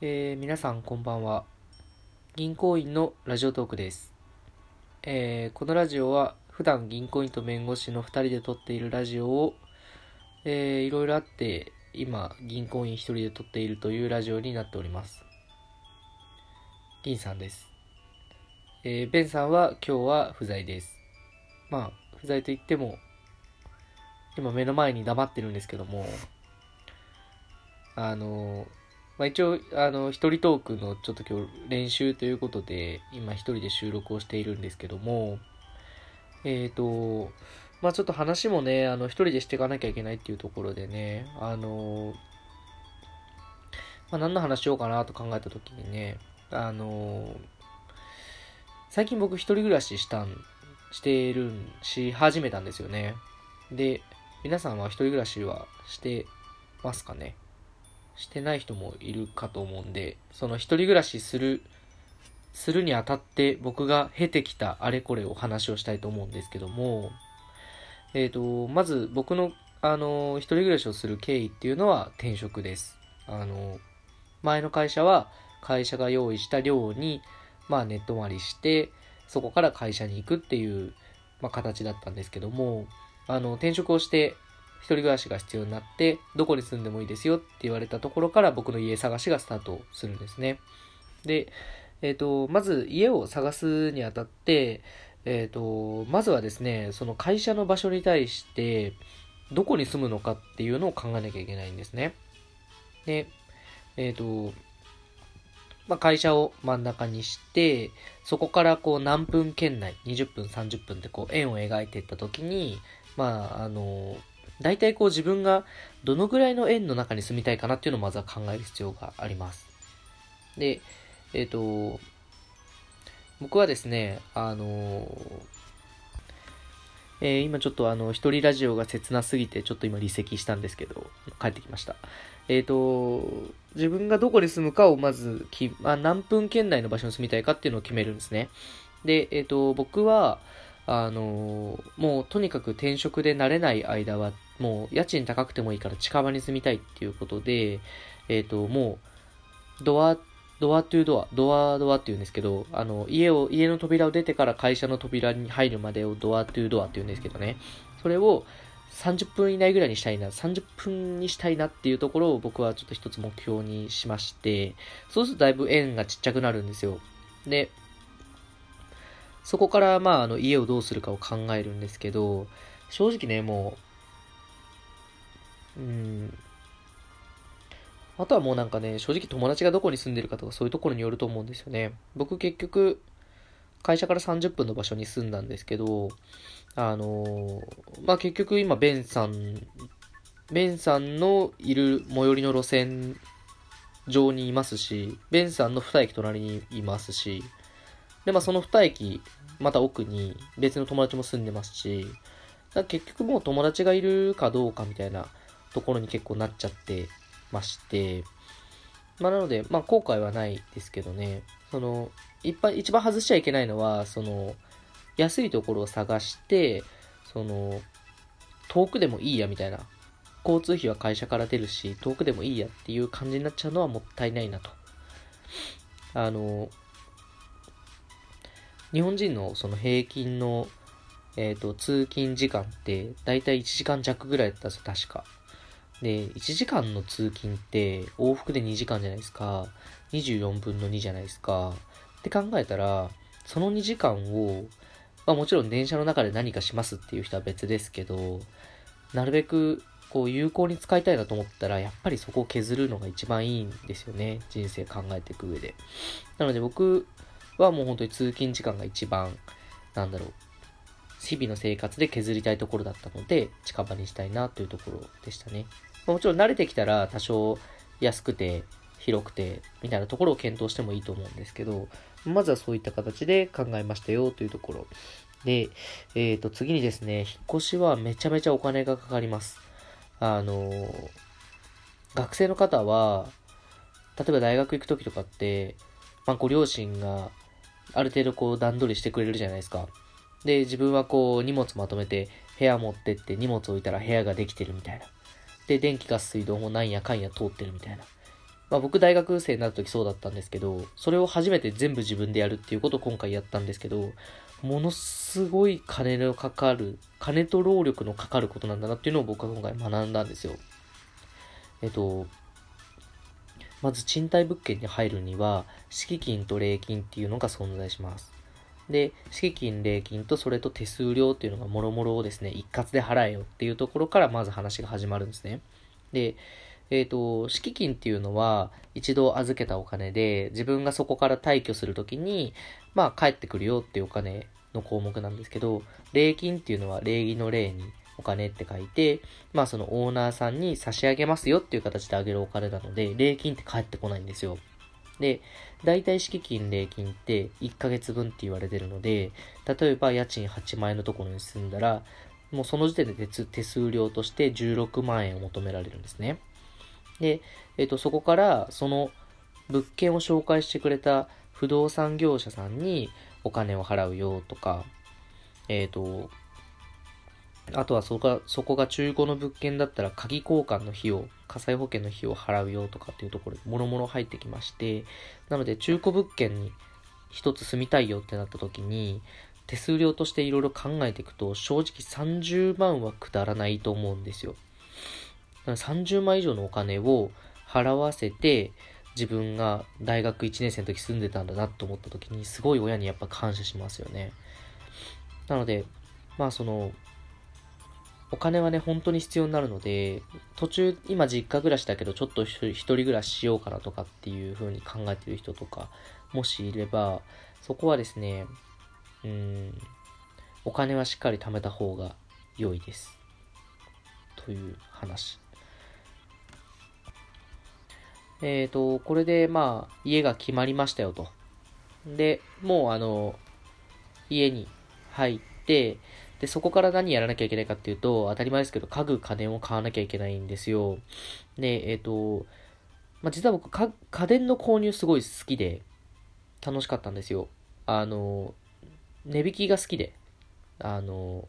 えー皆さんこんばんは。銀行員のラジオトークです、えーこのラジオは普段銀行員と弁護士の2人で撮っているラジオを、えーいろいろあって今銀行員1人で撮っているというラジオになっております。銀さんです、えーベンさんは今日は不在です。まあ不在と言っても今目の前に黙ってるんですけどもあのまあ、一応、あの、一人トークのちょっと今日練習ということで、今一人で収録をしているんですけども、えっ、と、まあちょっと話もね、あの、一人でしていかなきゃいけないっていうところでね、あの、まあ何の話しようかなと考えたときにね、あの、最近僕一人暮らししたん、してるん、し始めたんですよね。で、皆さんは一人暮らしはしてますかね？してない人もいるかと思うんで、その一人暮らしする、するにあたって僕が経てきたあれこれを話をしたいと思うんですけども、えっ、と、まず僕の、あの、一人暮らしをする経緯っていうのは転職です。あの、前の会社は会社が用意した寮に、まあネット割りして、そこから会社に行くっていう、まあ形だったんですけども、あの、転職をして、一人暮らしが必要になって、どこに住んでもいいですよって言われたところから僕の家探しがスタートするんですね。で、えっ、と、まず家を探すにあたって、えっ、と、まずはですね、その会社の場所に対して、どこに住むのかっていうのを考えなきゃいけないんですね。で、えっ、と、まあ、会社を真ん中にして、そこからこう何分圏内、20分、30分ってこう円を描いていったときに、まあ、あの、大体こう自分がどのぐらいの円の中に住みたいかなっていうのをまずは考える必要があります。で、えっ、と、僕はですね、あのえー今ちょっとあの、一人ラジオが切なすぎて、ちょっと今離席したんですけど、帰ってきました。えっ、と、自分がどこに住むかをまずき、まあ、何分圏内の場所に住みたいかっていうのを決めるんですね。で、えっ、と、僕は、あのもうとにかく転職で慣れない間は、もう家賃高くてもいいから近場に住みたいっていうことで、えっ、と、もう、ドア、ドアトゥードア、ドアドアって言うんですけど、あの、家を、家の扉を出てから会社の扉に入るまでをドアトゥードアって言うんですけどね。それを30分以内ぐらいにしたいな、30分にしたいなっていうところを僕はちょっと一つ目標にしまして、そうするとだいぶ円がちっちゃくなるんですよ。で、そこから、まあ、あの、家をどうするかを考えるんですけど、正直ね、もう、うん、あとはもうなんかね、正直友達がどこに住んでるかとかそういうところによると思うんですよね。僕結局、会社から30分の場所に住んだんですけど、あのまあ、結局今、ベンさん、ベンさんのいる最寄りの路線上にいますし、ベンさんの2駅隣にいますし、で、まあ、その2駅、また奥に別の友達も住んでますし、だ結局もう友達がいるかどうかみたいなところに結構なっちゃってまして、まあ、なので、まあ、後悔はないですけどね、その、いっぱい、一番外しちゃいけないのは、その、安いところを探して、その、遠くでもいいやみたいな、交通費は会社から出るし、遠くでもいいやっていう感じになっちゃうのはもったいないなと。あの、日本人のその平均の、えっ、と、通勤時間って、だいたい1時間弱ぐらいだったんですよ、確か。で、1時間の通勤って、往復で2時間じゃないですか。24分の2じゃないですか。って考えたら、その2時間を、まあもちろん電車の中で何かしますっていう人は別ですけど、なるべく、こう、有効に使いたいなと思ったら、やっぱりそこを削るのが一番いいんですよね。人生考えていく上で。なので僕はもう本当に通勤時間が一番、なんだろう、日々の生活で削りたいところだったので、近場にしたいなというところでしたね。もちろん慣れてきたら多少安くて広くてみたいなところを検討してもいいと思うんですけど、まずはそういった形で考えましたよというところ。で、えっ、と、次にですね、引っ越しはめちゃめちゃお金がかかります。あの学生の方は、例えば大学行く時とかって、まあ、ご両親がある程度こう段取りしてくれるじゃないですか。で、自分はこう荷物まとめて部屋持ってって荷物置いたら部屋ができてるみたいな。で、電気ガス水道もなんやかんや通ってるみたいな。まあ僕大学生になった時そうだったんですけど、それを初めて全部自分でやるっていうことを今回やったんですけど、ものすごい金のかかる、金と労力のかかることなんだなっていうのを僕は今回学んだんですよ。えっと、まず賃貸物件に入るには、敷金と礼金っていうのが存在します。で、敷金、礼金とそれと手数料っていうのがもろもろをですね、一括で払えよっていうところからまず話が始まるんですね。で、えっ、ー、と、敷金っていうのは一度預けたお金で自分がそこから退去するときに、まあ帰ってくるよっていうお金の項目なんですけど、礼金っていうのは礼儀の礼にお金って書いて、まあそのオーナーさんに差し上げますよっていう形であげるお金なので、礼金って返ってこないんですよ。で、大体敷金、礼金って1ヶ月分って言われてるので、例えば家賃8万円のところに住んだら、もうその時点で手数料として16万円を求められるんですね。で、えっ、ー、と、そこから、その物件を紹介してくれた不動産業者さんにお金を払うよとか、えっ、ー、と、あとはそこが、そこが中古の物件だったら鍵交換の費用、火災保険の費用を払うよとかっていうところもろもろ入ってきまして、なので中古物件に一つ住みたいよってなった時に、手数料としていろいろ考えていくと、正直30万はくだらないと思うんですよ。30万以上のお金を払わせて、自分が大学1年生の時住んでたんだなと思った時に、すごい親にやっぱ感謝しますよね。なので、まあその、お金はね、本当に必要になるので、途中、今実家暮らしだけど、ちょっと一人暮らししようかなとかっていう風に考えてる人とか、もしいれば、そこはですね、うん、お金はしっかり貯めた方が良いです。という話。えっ、ー、と、これでまあ、家が決まりましたよと。で、もうあの、家に入って、で、そこから何やらなきゃいけないかっていうと、当たり前ですけど、家具、家電を買わなきゃいけないんですよ。で、えっ、ー、と、まあ、実は僕か、家電の購入すごい好きで、楽しかったんですよ。あの、値引きが好きで、あの、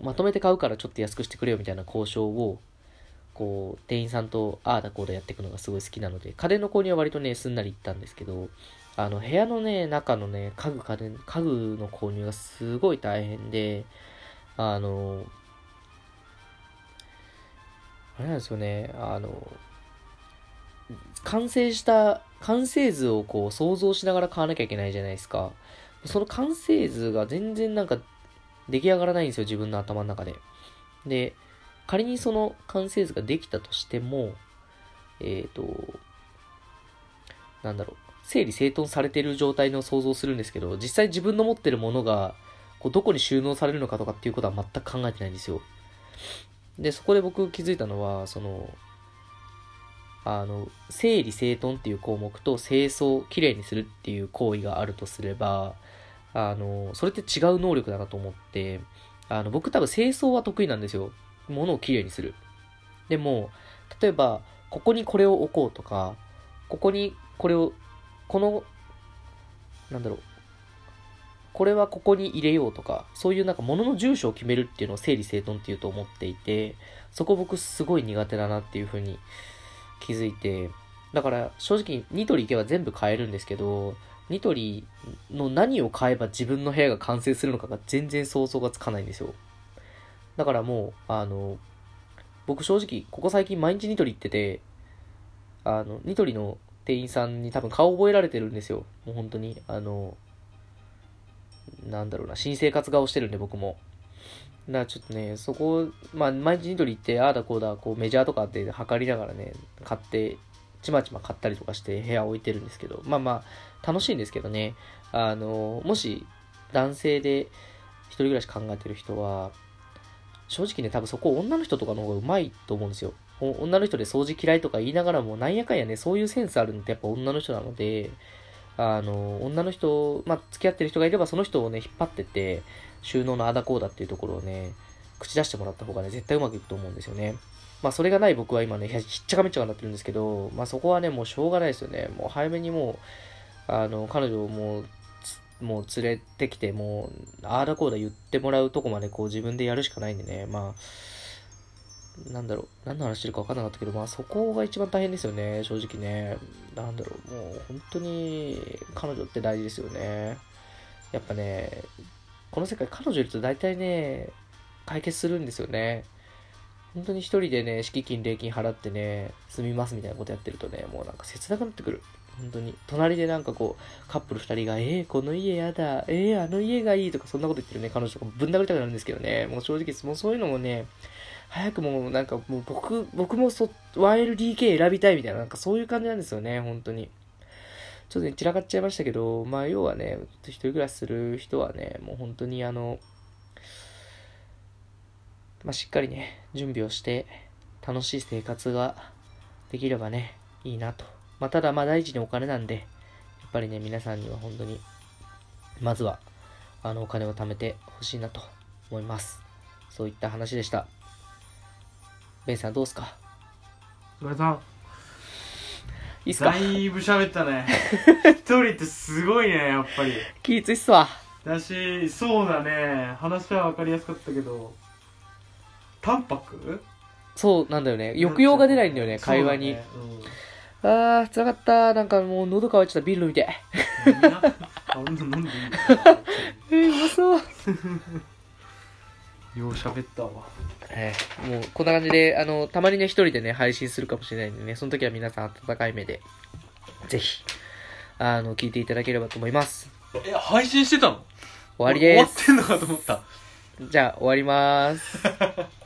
まとめて買うからちょっと安くしてくれよみたいな交渉をこう、店員さんとああだこうだやっていくのがすごい好きなので、家電の購入は割とね、すんなり行ったんですけど、あの、部屋のね、中のね、家具家電、家具の購入がすごい大変で、あの、あれなんですよね、あの、完成した、完成図をこう想像しながら買わなきゃいけないじゃないですか。その完成図が全然なんか出来上がらないんですよ、自分の頭の中で。で、仮にその完成図ができたとしても、えっ、ー、と、なんだろう、整理整頓されてる状態の想像するんですけど、実際自分の持ってるものが、こう、どこに収納されるのかとかっていうことは全く考えてないんですよ。で、そこで僕気づいたのは、その、あの、整理整頓っていう項目と清掃、きれいにするっていう行為があるとすれば、あの、それって違う能力だなと思って、あの、僕多分清掃は得意なんですよ。ものをきれいにする。でも、例えば、ここにこれを置こうとか、ここにこれを、この、なんだろう、これはここに入れようとか、そういうなんか物の住所を決めるっていうのを整理整頓っていうと思っていて、そこ僕すごい苦手だなっていうふうに気づいて、だから正直ニトリ行けば全部買えるんですけど、ニトリの何を買えば自分の部屋が完成するのかが全然想像がつかないんですよ。だからもう、あの、僕正直、ここ最近毎日ニトリ行ってて、あの、ニトリの店員さんに多分顔覚えられてるんですよ。もう本当に。あの、なんだろうな、新生活顔してるんで僕も。だからちょっとね、そこ、まあ、毎日ニトリ行って、ああだこうだ、こうメジャーとかって測りながらね、買って、ちまちま買ったりとかして部屋置いてるんですけど、まあまあ、楽しいんですけどね、あの、もし、男性で一人暮らし考えてる人は、正直ね、多分そこ女の人とかの方がうまいと思うんですよ。女の人で掃除嫌いとか言いながらも、なんやかんやね、そういうセンスあるのってやっぱ女の人なので、あの、女の人、まあ、付き合ってる人がいれば、その人をね、引っ張ってって、収納のあだこうだっていうところをね、口出してもらった方がね、絶対うまくいくと思うんですよね。まあ、それがない僕は今ね、ひっちゃかめっちゃかになってるんですけど、まあ、そこはね、もうしょうがないですよね。もう早めにもう、あの、彼女をもう、もう連れてきて、もう、ああだこうだ言ってもらうとこまでこう自分でやるしかないんでね、まあ、なんだろう、何の話してるか分かんなかったけど、まあそこが一番大変ですよね、正直ね。なんだろう、もう本当に彼女って大事ですよね。やっぱね、この世界彼女いると大体ね、解決するんですよね。本当に一人でね、敷金、礼金払ってね、住みますみたいなことやってるとね、もうなんか切なくなってくる。本当に。隣でなんかこう、カップル二人が、えー、この家やだ、えー、あの家がいいとか、そんなこと言ってるね、彼女とかぶん殴りたくなるんですけどね、もう正直、もうそういうのもね、早くもうなんかもう僕、僕もそ 1LDK 選びたいみたいな、なんかそういう感じなんですよね、本当に。ちょっとね、散らかっちゃいましたけど、まあ要はね、一人暮らしする人はね、もう本当にあの、まあ、しっかりね、準備をして、楽しい生活ができればね、いいなと。まあ、ただ、まあ、大事にお金なんで、やっぱりね、皆さんには本当に、まずは、あの、お金を貯めてほしいなと思います。そういった話でした。ベンさんどうすか？ごめんさんいいっすか？だいぶ喋ったね 一人ってすごいねやっぱり気ぃついっすわ。だしそうだね話は分かりやすかったけど淡白？そうなんだよね。抑揚が出ないんだよね、会話に。あー、辛かった。なんかもう喉乾いちゃったビール飲みて。えー、うまそう。よう喋ったわえーもうこんな感じで、あの、たまにね、一人でね、配信するかもしれないんでね、その時は皆さん温かい目で、ぜひ、あの、聞いていただければと思います。え配信してたの？終わりです。終わってんのかと思ったじゃあ、終わります。